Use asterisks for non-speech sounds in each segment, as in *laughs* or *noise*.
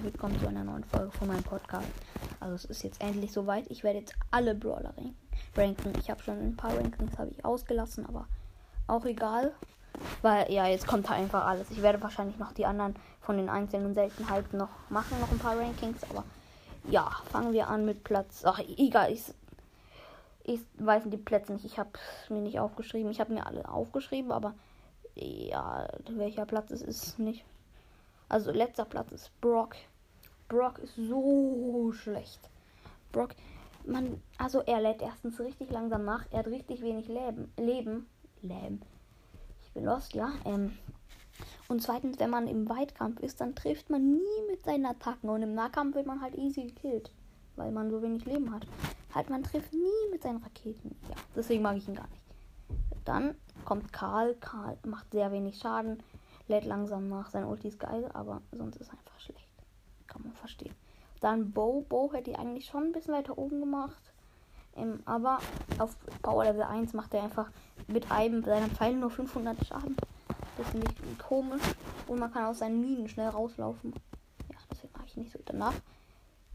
herzlich willkommen zu einer neuen Folge von meinem Podcast. Also es ist jetzt endlich soweit. Ich werde jetzt alle Brawler ranken. Ich habe schon ein paar Rankings habe ich ausgelassen, aber auch egal. Weil ja, jetzt kommt halt einfach alles. Ich werde wahrscheinlich noch die anderen von den einzelnen Seltenheiten noch machen, noch ein paar Rankings, aber ja, fangen wir an mit Platz. Ach, egal, ich, ich weiß die Plätze nicht. Ich habe mir nicht aufgeschrieben. Ich habe mir alle aufgeschrieben, aber ja, welcher Platz es ist nicht. Also letzter Platz ist Brock. Brock ist so schlecht. Brock, man, also er lädt erstens richtig langsam nach. Er hat richtig wenig Leben. Leben. Leben. Ich bin lost, ja. Ähm, und zweitens, wenn man im Weitkampf ist, dann trifft man nie mit seinen Attacken. Und im Nahkampf wird man halt easy gekillt. Weil man so wenig Leben hat. Halt, man trifft nie mit seinen Raketen. Ja, deswegen mag ich ihn gar nicht. Dann kommt Karl. Karl macht sehr wenig Schaden. Lädt langsam nach. Sein Ulti ist geil, aber sonst ist einfach schlecht. Kann man verstehen. Dann Bo. Bo hätte ich eigentlich schon ein bisschen weiter oben gemacht. Ähm, aber auf Power Level 1 macht er einfach mit einem seiner Pfeile nur 500 Schaden. Das finde ich komisch. Und man kann aus seinen Minen schnell rauslaufen. Ja, deswegen mag ich nicht so. Danach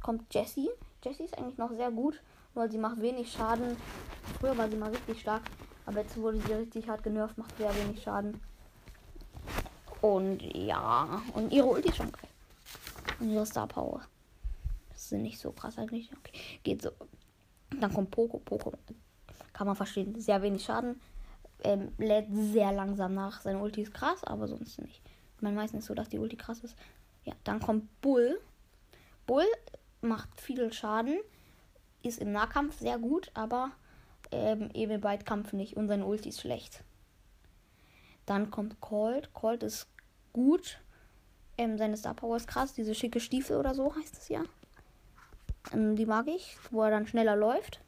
kommt Jessie. Jessie ist eigentlich noch sehr gut, weil sie macht wenig Schaden. Früher war sie mal richtig stark, aber jetzt wurde sie richtig hart genervt, macht sehr wenig Schaden. Und ja, und ihre Ulti ist schon geil. Ihre Star Power. Das sind nicht so krass eigentlich. Okay, geht so. Dann kommt Poco. Poco kann man verstehen. Sehr wenig Schaden. Ähm, lädt sehr langsam nach. Seine Ulti ist krass, aber sonst nicht. Man weiß nicht so, dass die Ulti krass ist. Ja, dann kommt Bull. Bull macht viel Schaden. Ist im Nahkampf sehr gut, aber ähm, eben im Weitkampf nicht. Und seine Ulti ist schlecht. Dann kommt Colt. Colt ist gut. Ähm, seine Star Power ist krass. Diese schicke Stiefel oder so heißt es ja. Ähm, die mag ich, wo er dann schneller läuft.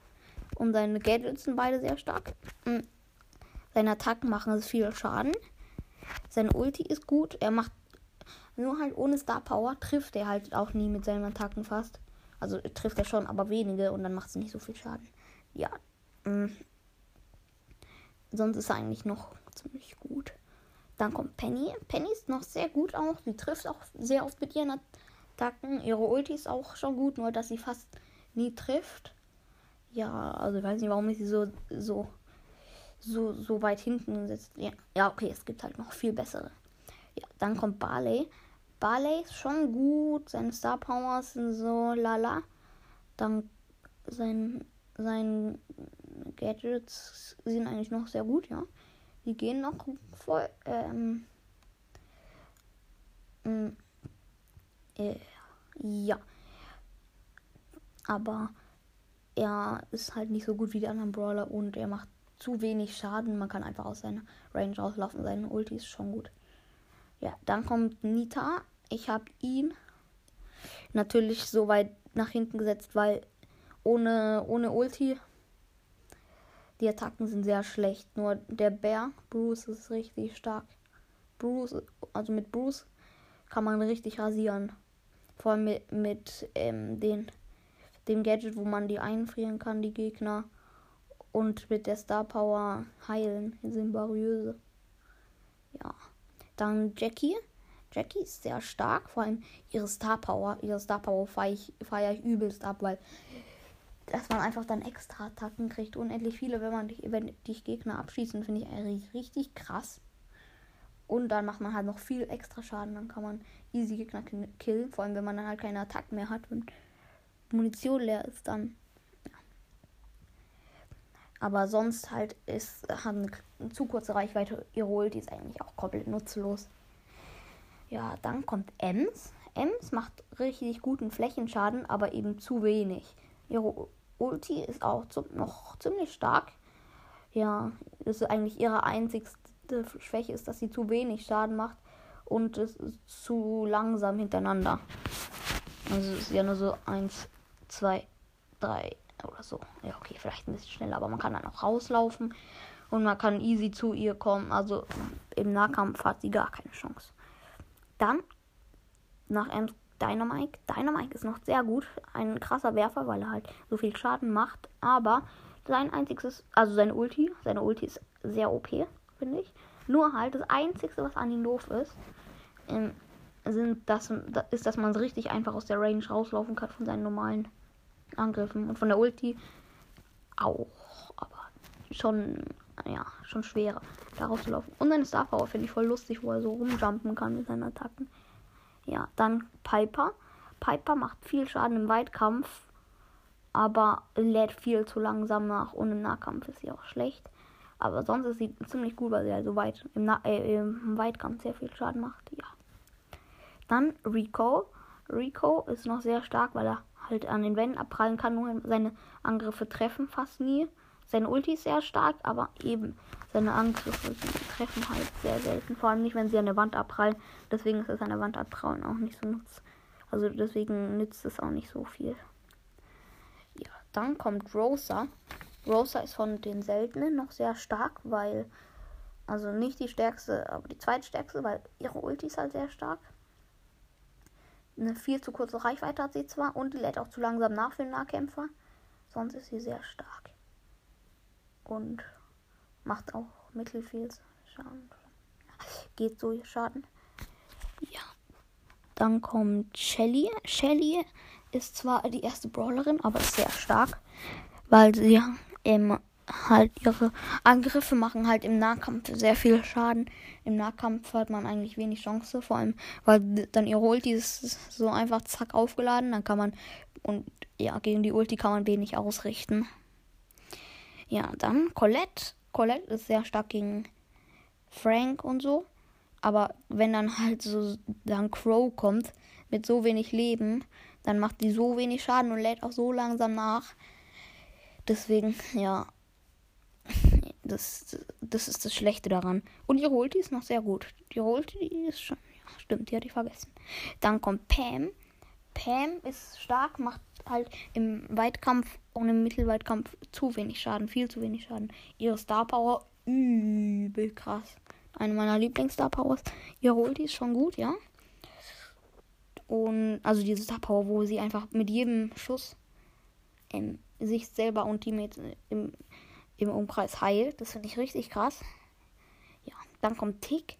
Und seine Gadgets sind beide sehr stark. Mhm. Seine Attacken machen viel Schaden. Sein Ulti ist gut. Er macht nur halt ohne Star Power trifft er halt auch nie mit seinen Attacken fast. Also trifft er schon, aber wenige und dann macht sie nicht so viel Schaden. Ja. Mh. Sonst ist er eigentlich noch ziemlich gut. Dann kommt Penny. Penny ist noch sehr gut auch. Sie trifft auch sehr oft mit ihren Attacken. Ihre Ulti ist auch schon gut, nur dass sie fast nie trifft. Ja, also ich weiß nicht, warum ich sie so, so, so, so weit hinten setzt. Ja, ja, okay, es gibt halt noch viel bessere. Ja, dann kommt Barley. Barley ist schon gut. Seine Star Powers sind so lala. Dann sein, sein Gadgets sind eigentlich noch sehr gut, ja. Die gehen noch voll. Ähm, äh, ja. Aber er ist halt nicht so gut wie die anderen Brawler und er macht zu wenig Schaden. Man kann einfach aus seiner Range rauslaufen. Seine Ulti ist schon gut. Ja, dann kommt Nita. Ich habe ihn natürlich so weit nach hinten gesetzt, weil ohne, ohne Ulti die Attacken sind sehr schlecht. Nur der Bär, Bruce, ist richtig stark. Bruce, also mit Bruce kann man richtig rasieren. Vor allem mit, mit ähm, den, dem Gadget, wo man die einfrieren kann, die Gegner. Und mit der Star Power heilen. Symbariöse. Ja. Dann Jackie. Jackie ist sehr stark. Vor allem ihre Star Power. Ihre Star Power feiere ich, feier ich übelst ab, weil dass man einfach dann extra Attacken kriegt. Unendlich viele, wenn man dich, wenn dich Gegner abschießen, finde ich eigentlich richtig krass. Und dann macht man halt noch viel extra Schaden. Dann kann man easy Gegner killen. Vor allem, wenn man dann halt keine Attacken mehr hat und Munition leer ist, dann. Ja. Aber sonst halt ist, hat eine zu kurze Reichweite. Ihr holt die ist eigentlich auch komplett nutzlos. Ja, dann kommt Ems. Ems macht richtig guten Flächenschaden, aber eben zu wenig. Ihre Ulti ist auch zum, noch ziemlich stark. Ja, das ist eigentlich ihre einzigste Schwäche, ist, dass sie zu wenig Schaden macht und es ist zu langsam hintereinander. Also es ist ja nur so 1, 2, 3 oder so. Ja, okay, vielleicht ein bisschen schneller, aber man kann dann auch rauslaufen und man kann easy zu ihr kommen. Also im Nahkampf hat sie gar keine Chance. Dann nach Ems Dynamite. Dynamite ist noch sehr gut. Ein krasser Werfer, weil er halt so viel Schaden macht. Aber sein einziges, also seine Ulti, seine Ulti ist sehr OP, finde ich. Nur halt das einzige, was an ihm doof ist, ähm, sind, dass, ist, dass man richtig einfach aus der Range rauslaufen kann von seinen normalen Angriffen. Und von der Ulti auch. Aber schon, ja, schon schwerer, da rauszulaufen. Und seine Star Power finde ich voll lustig, wo er so rumjumpen kann mit seinen Attacken. Ja, dann Piper. Piper macht viel Schaden im Weitkampf, aber lädt viel zu langsam nach und im Nahkampf ist sie auch schlecht. Aber sonst ist sie ziemlich gut, weil sie also weit im, Na äh, im Weitkampf sehr viel Schaden macht. Ja. Dann Rico. Rico ist noch sehr stark, weil er halt an den Wänden abprallen kann, nur seine Angriffe treffen fast nie. Seine Ulti ist sehr stark, aber eben seine Angriffe treffen halt sehr selten. Vor allem nicht, wenn sie an der Wand abprallen. Deswegen ist es an der Wand abprallen auch nicht so nutz. Also deswegen nützt es auch nicht so viel. Ja, dann kommt Rosa. Rosa ist von den seltenen noch sehr stark, weil also nicht die stärkste, aber die zweitstärkste, weil ihre Ulti ist halt sehr stark. Eine viel zu kurze Reichweite hat sie zwar und lädt auch zu langsam nach für den Nahkämpfer. Sonst ist sie sehr stark. Und macht auch mittelfiel Schaden. Geht so Schaden. Ja. Dann kommt Shelly. Shelly ist zwar die erste Brawlerin, aber ist sehr stark, weil sie ähm, halt ihre Angriffe machen halt im Nahkampf sehr viel Schaden. Im Nahkampf hat man eigentlich wenig Chance, vor allem weil dann ihre Ulti ist so einfach zack aufgeladen, dann kann man und ja, gegen die Ulti kann man wenig ausrichten. Ja, dann Colette. Colette ist sehr stark gegen Frank und so, aber wenn dann halt so dann Crow kommt mit so wenig Leben, dann macht die so wenig Schaden und lädt auch so langsam nach. Deswegen, ja, das, das ist das Schlechte daran. Und ihre Ulti ist noch sehr gut. Die Ulti die ist schon. Ja, stimmt, die hatte ich vergessen. Dann kommt Pam. Pam ist stark, macht halt im Weitkampf und im Mittelweitkampf zu wenig Schaden, viel zu wenig Schaden. Ihre Star Power übel krass. Eine meiner Lieblings-Star Powers. Ihre Ulti ist schon gut, ja. Und also diese Star Power, wo sie einfach mit jedem Schuss ähm, sich selber und Teammates im im Umkreis heilt. Das finde ich richtig krass. Ja, dann kommt Tick.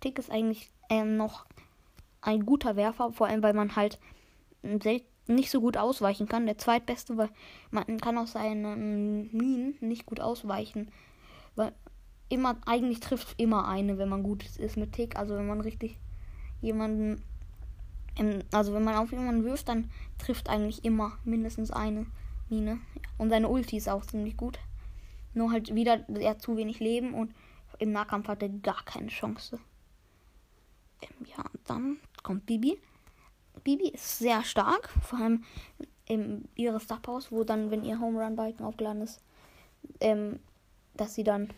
Tick ist eigentlich ähm, noch ein guter Werfer, vor allem weil man halt nicht so gut ausweichen kann. Der zweitbeste, weil man kann aus seinen Minen nicht gut ausweichen. Weil immer, eigentlich trifft immer eine, wenn man gut ist mit Tick. Also wenn man richtig jemanden, also wenn man auf jemanden wirft, dann trifft eigentlich immer mindestens eine Mine. Und seine Ulti ist auch ziemlich gut. Nur halt wieder, er hat zu wenig Leben und im Nahkampf hat er gar keine Chance. Ähm, ja, dann kommt Bibi. Bibi ist sehr stark, vor allem in ihre Star Powers, wo dann, wenn ihr Home Run Balken aufgeladen ist, ähm, dass sie dann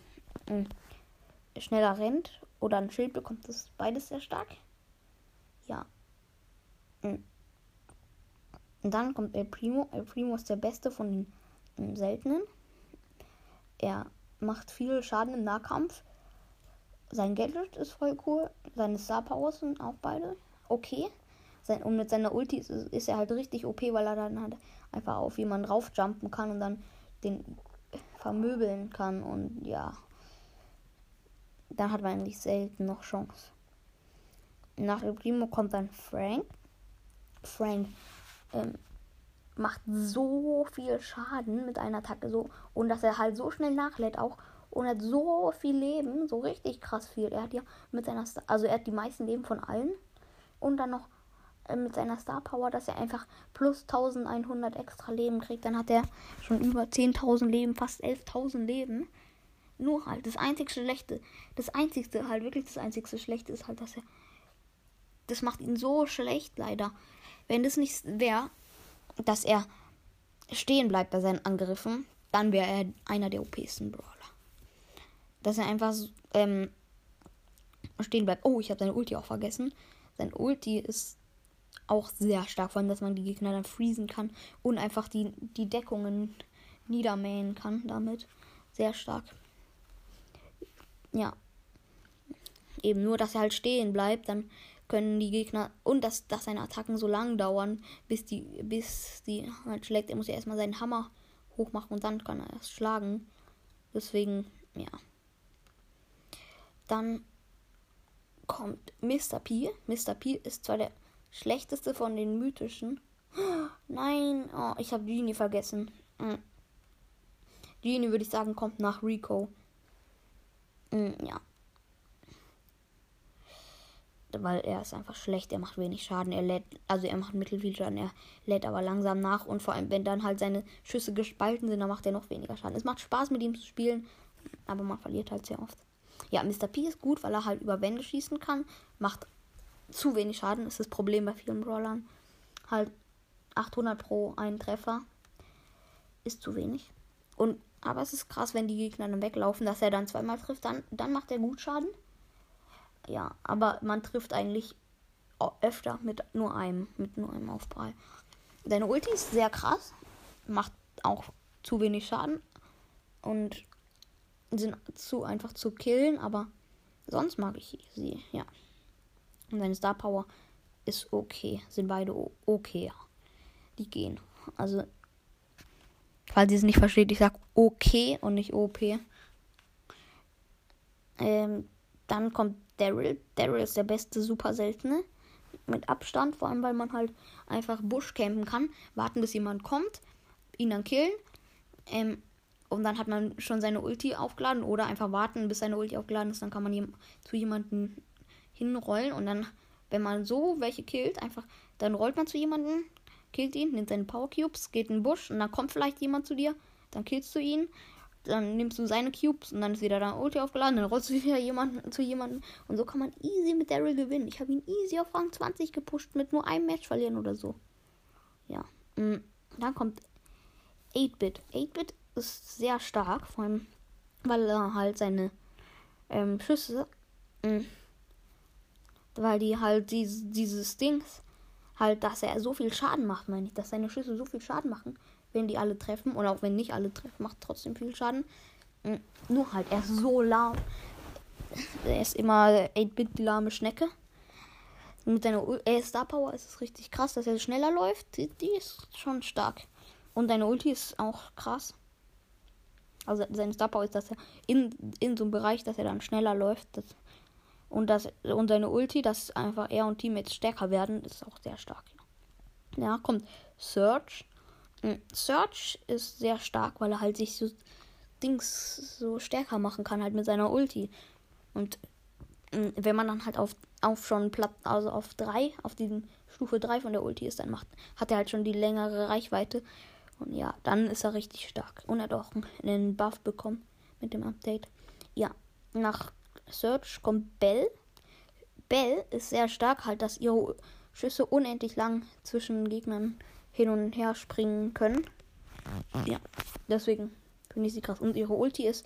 äh, schneller rennt oder ein Schild bekommt. Das ist beides sehr stark. Ja. Und dann kommt El Primo. El Primo ist der beste von den, den seltenen. Er macht viel Schaden im Nahkampf. Sein Gadget ist voll cool. Seine Star Powers sind auch beide okay. Sein, und mit seiner Ulti ist, ist, er halt richtig OP, weil er dann halt einfach auf jemanden raufjumpen kann und dann den vermöbeln kann. Und ja, dann hat man eigentlich selten noch Chance. Nach El Primo kommt dann Frank. Frank ähm, macht so viel Schaden mit einer Attacke so und dass er halt so schnell nachlädt auch und hat so viel Leben, so richtig krass viel. Er hat ja mit seiner Star also er hat die meisten Leben von allen und dann noch äh, mit seiner Star Power, dass er einfach plus 1100 extra Leben kriegt, dann hat er schon über 10.000 Leben, fast 11.000 Leben. Nur halt das einzigste schlechte, das einzigste halt wirklich das einzigste schlechte ist halt, dass er das macht ihn so schlecht leider. Wenn das nicht wäre, dass er stehen bleibt bei seinen Angriffen, dann wäre er einer der OPsten Brawler. Dass er einfach ähm, stehen bleibt. Oh, ich habe seine Ulti auch vergessen. Sein Ulti ist auch sehr stark, vor allem, dass man die Gegner dann freezen kann und einfach die, die Deckungen niedermähen kann damit. Sehr stark. Ja. Eben nur, dass er halt stehen bleibt, dann können die Gegner und dass, dass seine Attacken so lang dauern, bis die, bis die halt schlägt. Er muss ja erstmal seinen Hammer hochmachen und dann kann er erst schlagen. Deswegen, ja. Dann kommt Mr. P. Mr. P ist zwar der schlechteste von den mythischen. Nein, oh, ich habe Genie vergessen. Mhm. Genie würde ich sagen, kommt nach Rico. Mhm, ja. Weil er ist einfach schlecht, er macht wenig Schaden, er lädt, also er macht mittelfiel Schaden, er lädt aber langsam nach und vor allem, wenn dann halt seine Schüsse gespalten sind, dann macht er noch weniger Schaden. Es macht Spaß mit ihm zu spielen, aber man verliert halt sehr oft. Ja, Mr. P ist gut, weil er halt über Wände schießen kann. Macht zu wenig Schaden, ist das Problem bei vielen Brawlern. Halt 800 pro einen Treffer ist zu wenig. Und aber es ist krass, wenn die Gegner dann weglaufen, dass er dann zweimal trifft, dann, dann macht er gut Schaden. Ja, aber man trifft eigentlich öfter mit nur einem, mit nur einem Aufprall. Deine Ulti ist sehr krass, macht auch zu wenig Schaden und sind zu einfach zu killen, aber sonst mag ich sie, ja. Und seine Star Power ist okay, sind beide okay. Die gehen. Also, falls ihr es nicht versteht, ich sag okay und nicht OP. Ähm, dann kommt Daryl. Daryl ist der beste super seltene. Mit Abstand, vor allem weil man halt einfach Busch campen kann, warten bis jemand kommt, ihn dann killen. Ähm, und dann hat man schon seine Ulti aufgeladen oder einfach warten, bis seine Ulti aufgeladen ist. Dann kann man zu jemandem hinrollen und dann, wenn man so welche killt, einfach, dann rollt man zu jemandem, killt ihn, nimmt seine Power Cubes, geht in den Busch und dann kommt vielleicht jemand zu dir, dann killst du ihn, dann nimmst du seine Cubes und dann ist wieder dein Ulti aufgeladen, dann rollst du *laughs* wieder jemanden, zu jemandem und so kann man easy mit Daryl gewinnen. Ich habe ihn easy auf Rang 20 gepusht mit nur einem Match verlieren oder so. Ja. Mm, dann kommt 8-Bit. 8-Bit ist sehr stark, vor allem weil er halt seine ähm, Schüsse, mh, mm, weil die halt dieses, dieses Dings, halt, dass er so viel Schaden macht, meine ich, dass seine Schüsse so viel Schaden machen, wenn die alle treffen, und auch wenn nicht alle treffen, macht trotzdem viel Schaden. Mh, mm, nur halt, er ist so lahm. Er ist immer 8-Bit lahme Schnecke. Mit seiner äh, Star Power ist es richtig krass, dass er schneller läuft. Die, die ist schon stark. Und deine Ulti ist auch krass. Also sein Star Power ist, dass er in, in so einem Bereich, dass er dann schneller läuft. Das, und, das, und seine Ulti, dass einfach er und Teammates stärker werden, ist auch sehr stark. Ja, kommt Search. Hm, Search ist sehr stark, weil er halt sich so Dings so stärker machen kann, halt mit seiner Ulti. Und hm, wenn man dann halt auf, auf schon Platz, also auf 3, auf diesen Stufe 3 von der Ulti ist, dann macht, hat er halt schon die längere Reichweite. Und ja, dann ist er richtig stark. Und er hat auch einen Buff bekommen mit dem Update. Ja, nach Search kommt Bell. Bell ist sehr stark, halt, dass ihre Schüsse unendlich lang zwischen Gegnern hin und her springen können. Ja, deswegen finde ich sie krass. Und ihre Ulti ist,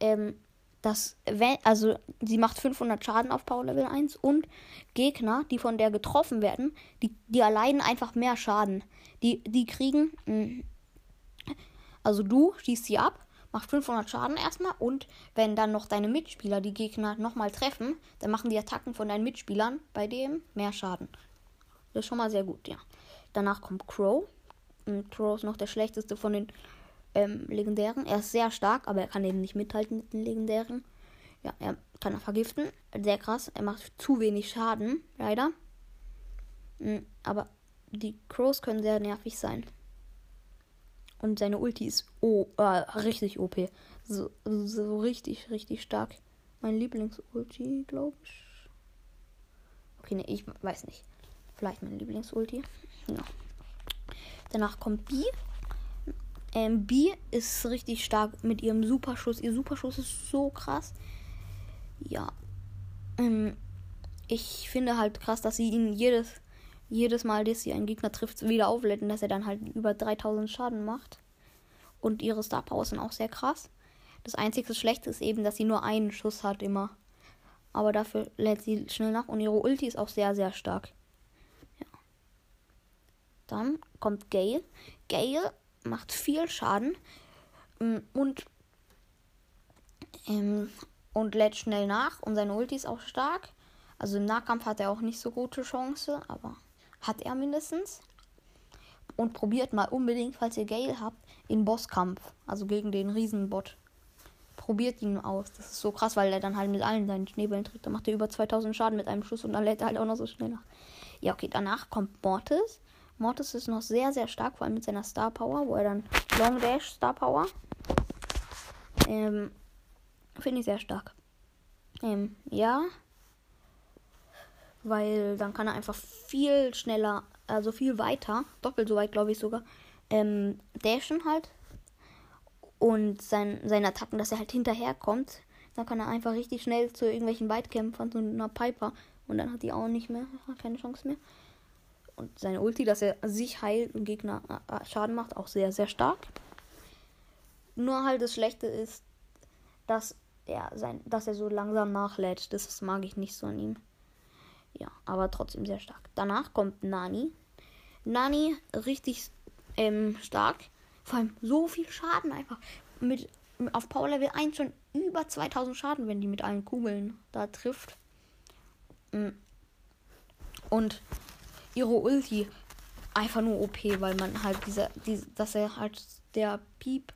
ähm, dass, wenn, also sie macht 500 Schaden auf Power Level 1 und Gegner, die von der getroffen werden, die, die erleiden einfach mehr Schaden. Die, die kriegen, mh, mm, also du schießt sie ab, macht 500 Schaden erstmal und wenn dann noch deine Mitspieler die Gegner nochmal treffen, dann machen die Attacken von deinen Mitspielern bei dem mehr Schaden. Das ist schon mal sehr gut, ja. Danach kommt Crow. Und Crow ist noch der schlechteste von den ähm, legendären. Er ist sehr stark, aber er kann eben nicht mithalten mit den legendären. Ja, er kann er vergiften. Sehr krass. Er macht zu wenig Schaden, leider. Mhm, aber die Crows können sehr nervig sein. Und seine Ulti ist oh, äh, richtig OP. So, so richtig, richtig stark. Mein Lieblings-Ulti, glaube ich. Okay, nee, ich weiß nicht. Vielleicht mein Lieblings-Ulti. Ja. Danach kommt B. Ähm, B ist richtig stark mit ihrem Superschuss. Ihr Superschuss ist so krass. Ja. Ähm, ich finde halt krass, dass sie ihn jedes, jedes Mal, dass sie einen Gegner trifft, wieder auflädt dass er dann halt über 3000 Schaden macht. Und ihre Star Power sind auch sehr krass. Das einzige Schlechte ist eben, dass sie nur einen Schuss hat immer. Aber dafür lädt sie schnell nach und ihre Ulti ist auch sehr, sehr stark. Ja. Dann kommt Gale. Gale macht viel Schaden mm, und, ähm, und lädt schnell nach. Und seine Ulti ist auch stark. Also im Nahkampf hat er auch nicht so gute Chance, aber hat er mindestens. Und probiert mal unbedingt, falls ihr Gale habt, in Bosskampf. Also gegen den Riesenbot. probiert ihn aus. Das ist so krass, weil er dann halt mit allen seinen Schneebällen trifft. Dann macht er über 2000 Schaden mit einem Schuss und dann lädt er halt auch noch so schnell nach. Ja, okay, danach kommt Mortis. Mortis ist noch sehr, sehr stark, vor allem mit seiner Star Power, wo er dann Long Dash Star Power. Ähm, finde ich sehr stark. Ähm, ja. Weil dann kann er einfach viel schneller, also viel weiter, doppelt so weit, glaube ich sogar, ähm, dashen halt. Und sein, seine Attacken, dass er halt hinterherkommt. Dann kann er einfach richtig schnell zu irgendwelchen Weitkämpfern, zu einer Piper. Und dann hat die auch nicht mehr, keine Chance mehr. Und seine Ulti, dass er sich heilt und Gegner äh, Schaden macht, auch sehr, sehr stark. Nur halt das Schlechte ist, dass er, sein, dass er so langsam nachlädt. Das mag ich nicht so an ihm. Ja, aber trotzdem sehr stark. Danach kommt Nani. Nani richtig ähm, stark. Vor allem so viel Schaden einfach. Mit, auf Power Level 1 schon über 2000 Schaden, wenn die mit allen Kugeln da trifft. Mm. Und ihre Ulti einfach nur OP, weil man halt dieser, diese, dass er halt der Piep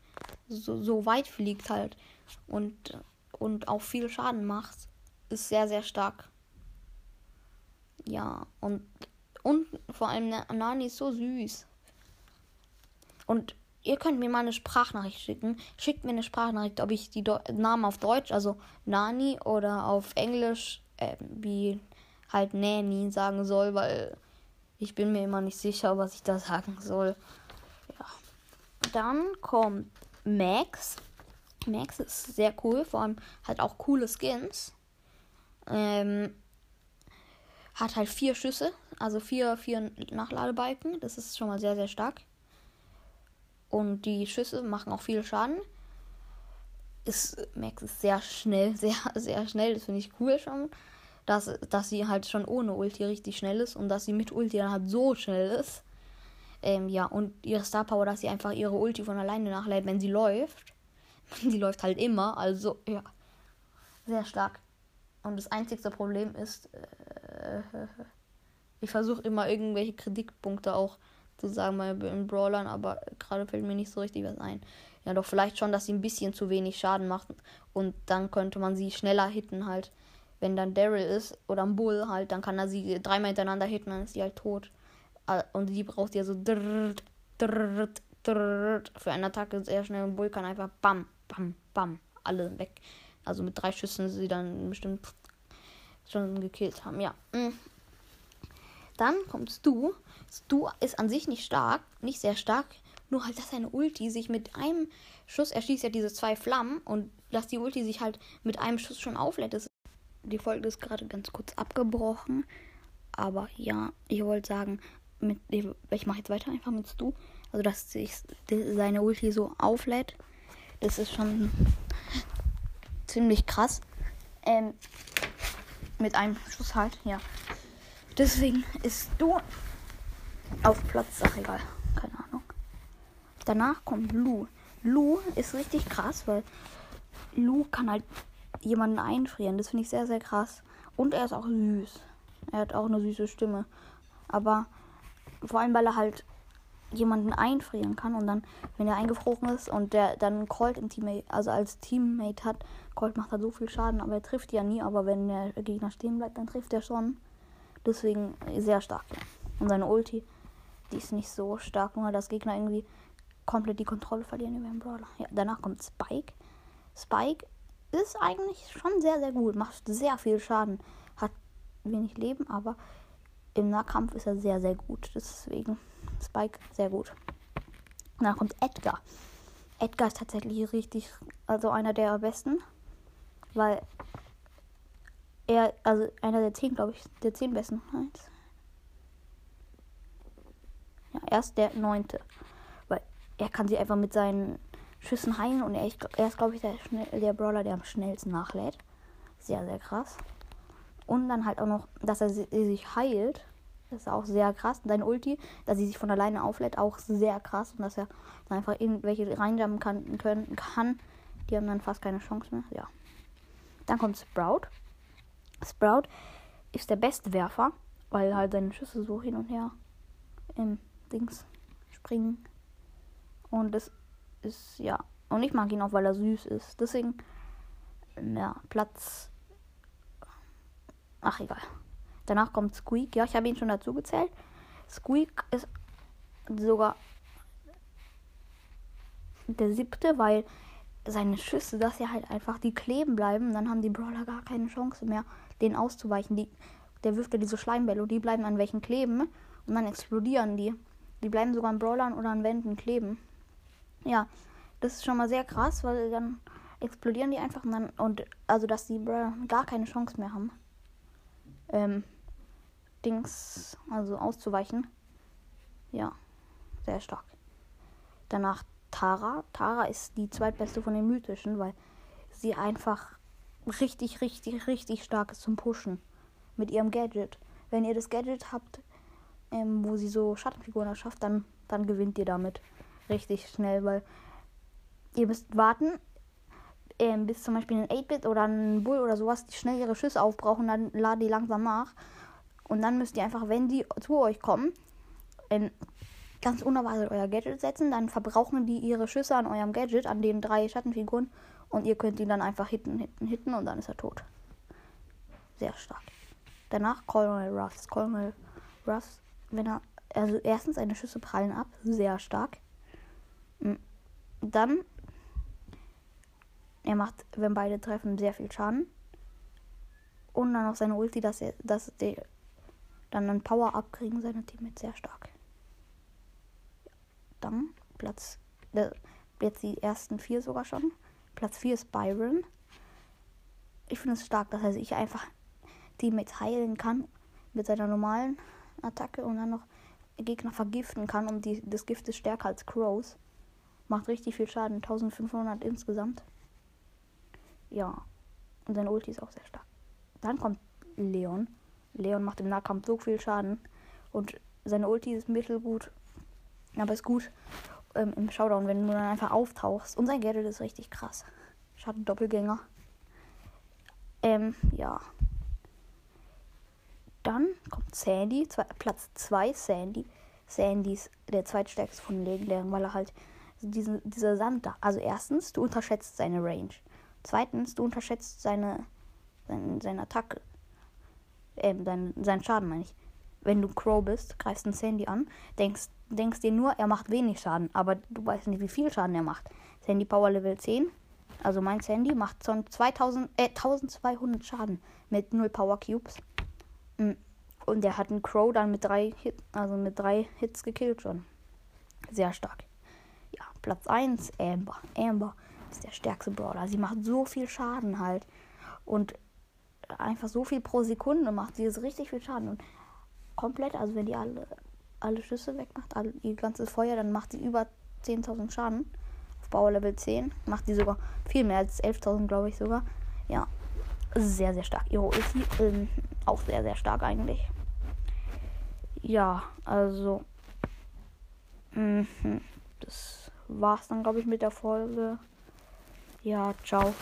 so, so weit fliegt halt und, und auch viel Schaden macht, ist sehr, sehr stark. Ja, und, und vor allem Nani ist so süß. Und ihr könnt mir mal eine Sprachnachricht schicken. Schickt mir eine Sprachnachricht, ob ich die Do Namen auf Deutsch, also Nani oder auf Englisch, äh, wie halt Nanny sagen soll, weil ich bin mir immer nicht sicher, was ich da sagen soll. Ja. Dann kommt Max. Max ist sehr cool, vor allem hat auch coole Skins. Ähm, hat halt vier Schüsse, also vier, vier Nachladebalken. Das ist schon mal sehr, sehr stark. Und die Schüsse machen auch viel Schaden. Ist, Max ist sehr schnell, *laughs* sehr, sehr schnell. Das finde ich cool schon dass, dass sie halt schon ohne Ulti richtig schnell ist und dass sie mit Ulti dann halt so schnell ist. Ähm, ja, und ihre Star Power, dass sie einfach ihre Ulti von alleine nachlädt, wenn sie läuft. *laughs* sie läuft halt immer, also ja. Sehr stark. Und das einzigste Problem ist, äh, *laughs* ich versuche immer irgendwelche Kritikpunkte auch zu sagen bei den Brawlern, aber gerade fällt mir nicht so richtig was ein. Ja, doch vielleicht schon, dass sie ein bisschen zu wenig Schaden macht und dann könnte man sie schneller hitten halt wenn dann Daryl ist oder ein Bull halt, dann kann er sie dreimal hintereinander hitten, dann ist sie halt tot. Ah, und die braucht ja so drrrt, für eine Attacke sehr schnell. Ein Bull kann einfach bam, bam, bam, alle weg. Also mit drei Schüssen sie dann bestimmt schon gekillt haben. Ja. Mm. Dann kommt Stu. Stu ist an sich nicht stark, nicht sehr stark. Nur halt, dass seine Ulti sich mit einem Schuss, er schießt ja diese zwei Flammen und dass die Ulti sich halt mit einem Schuss schon auflädt, ist die Folge ist gerade ganz kurz abgebrochen. Aber ja, ich wollte sagen, mit, ich mache jetzt weiter einfach mit Stu. Also, dass sich seine Ulti so auflädt. Das ist schon ziemlich krass. Ähm, mit einem Schuss halt, ja. Deswegen ist du auf Platz, ach egal, keine Ahnung. Danach kommt Lu. Lu ist richtig krass, weil Lu kann halt jemanden einfrieren. Das finde ich sehr, sehr krass. Und er ist auch süß. Er hat auch eine süße Stimme. Aber vor allem, weil er halt jemanden einfrieren kann und dann, wenn er eingefroren ist und der dann Colt im Teammate, also als Teammate hat, Colt macht halt so viel Schaden, aber er trifft ja nie, aber wenn der Gegner stehen bleibt, dann trifft er schon. Deswegen sehr stark. Und seine Ulti, die ist nicht so stark, nur dass Gegner irgendwie komplett die Kontrolle verlieren über den Brawler. Ja, danach kommt Spike. Spike ist eigentlich schon sehr, sehr gut. Macht sehr viel Schaden. Hat wenig Leben, aber im Nahkampf ist er sehr, sehr gut. Deswegen Spike sehr gut. Dann kommt Edgar. Edgar ist tatsächlich richtig, also einer der besten. Weil er, also einer der zehn, glaube ich, der zehn besten. Eins. Ja, er ist der neunte. Weil er kann sie einfach mit seinen Schüssen heilen und er, er ist, glaube ich, der, der Brawler, der am schnellsten nachlädt. Sehr, sehr krass. Und dann halt auch noch, dass er sich heilt. Das ist auch sehr krass. Und seine Ulti, dass sie sich von alleine auflädt, auch sehr krass. Und dass er einfach irgendwelche reinjumpen kann, können, kann. Die haben dann fast keine Chance mehr. Ja. Dann kommt Sprout. Sprout ist der beste Werfer, weil halt seine Schüsse so hin und her im Dings springen. Und das ist, ja. Und ich mag ihn auch, weil er süß ist. Deswegen ja, Platz. Ach, egal. Danach kommt Squeak. Ja, ich habe ihn schon dazu gezählt. Squeak ist sogar der siebte, weil seine Schüsse, dass sie halt einfach die kleben bleiben, dann haben die Brawler gar keine Chance mehr, denen auszuweichen. Die, der wirft ja diese Schleimbälle die bleiben an welchen kleben und dann explodieren die. Die bleiben sogar an Brawlern oder an Wänden kleben. Ja, das ist schon mal sehr krass, weil dann explodieren die einfach und dann und also dass die Brawler gar keine Chance mehr haben. Ähm, Dings, also auszuweichen. Ja, sehr stark. Danach Tara. Tara ist die zweitbeste von den mythischen, weil sie einfach richtig, richtig, richtig stark ist zum Pushen mit ihrem Gadget. Wenn ihr das Gadget habt, ähm, wo sie so Schattenfiguren erschafft, dann, dann gewinnt ihr damit richtig schnell, weil ihr müsst warten, ähm, bis zum Beispiel ein 8-Bit oder ein Bull oder sowas, die schnell ihre Schüsse aufbrauchen, dann laden die langsam nach. Und dann müsst ihr einfach, wenn die zu euch kommen, ähm, ganz unerwartet euer Gadget setzen. Dann verbrauchen die ihre Schüsse an eurem Gadget, an den drei Schattenfiguren. Und ihr könnt ihn dann einfach hitten, hitten, hitten und dann ist er tot. Sehr stark. Danach Colonel Ruffs. Colonel Ruffs, wenn er. Also erstens seine Schüsse prallen ab. Sehr stark. Mm. Dann. Er macht, wenn beide treffen, sehr viel Schaden. Und dann noch seine Ulti, dass er, dass die dann einen Power-Up kriegen seine Teammates sehr stark. Dann Platz, äh, jetzt die ersten vier sogar schon. Platz 4 ist Byron. Ich finde es stark, dass er sich einfach Teammates heilen kann mit seiner normalen Attacke und dann noch Gegner vergiften kann und die, das Gift ist stärker als Crows. Macht richtig viel Schaden, 1500 insgesamt. Ja, und sein Ulti ist auch sehr stark. Dann kommt Leon. Leon macht im Nahkampf so viel Schaden und seine Ulti ist mittelgut aber ist gut ähm, im Showdown, wenn du dann einfach auftauchst. Und sein Gadget ist richtig krass. Schatten Doppelgänger. Ähm, ja. Dann kommt Sandy, zwei, Platz 2, Sandy. Sandy ist der zweitstärkste von Legendären, weil er halt diesen, dieser Sand da. Also erstens, du unterschätzt seine Range. Zweitens, du unterschätzt seine, seine, seine Attacke. Ähm, sein, seinen Schaden meine ich. Wenn du Crow bist, greifst einen Sandy an, denkst, denkst dir nur, er macht wenig Schaden, aber du weißt nicht, wie viel Schaden er macht. Sandy Power Level 10, also mein Sandy macht schon 2000, äh, 1200 Schaden mit 0 Power Cubes. Mm. Und er hat einen Crow dann mit drei Hits, also Hits gekillt schon. Sehr stark. Ja, Platz 1, Amber. Amber ist der stärkste Brawler. Sie macht so viel Schaden halt. Und einfach so viel pro Sekunde macht sie jetzt richtig viel Schaden. Und komplett, also wenn die alle alle Schüsse wegmacht, all, ihr ganzes Feuer, dann macht sie über 10.000 Schaden. Auf Power Level 10 macht sie sogar viel mehr als 11.000, glaube ich sogar. Ja, sehr, sehr stark. Ihre Ulti ähm, auch sehr, sehr stark eigentlich. Ja, also. Mh, das war's dann, glaube ich, mit der Folge. Ja, ciao.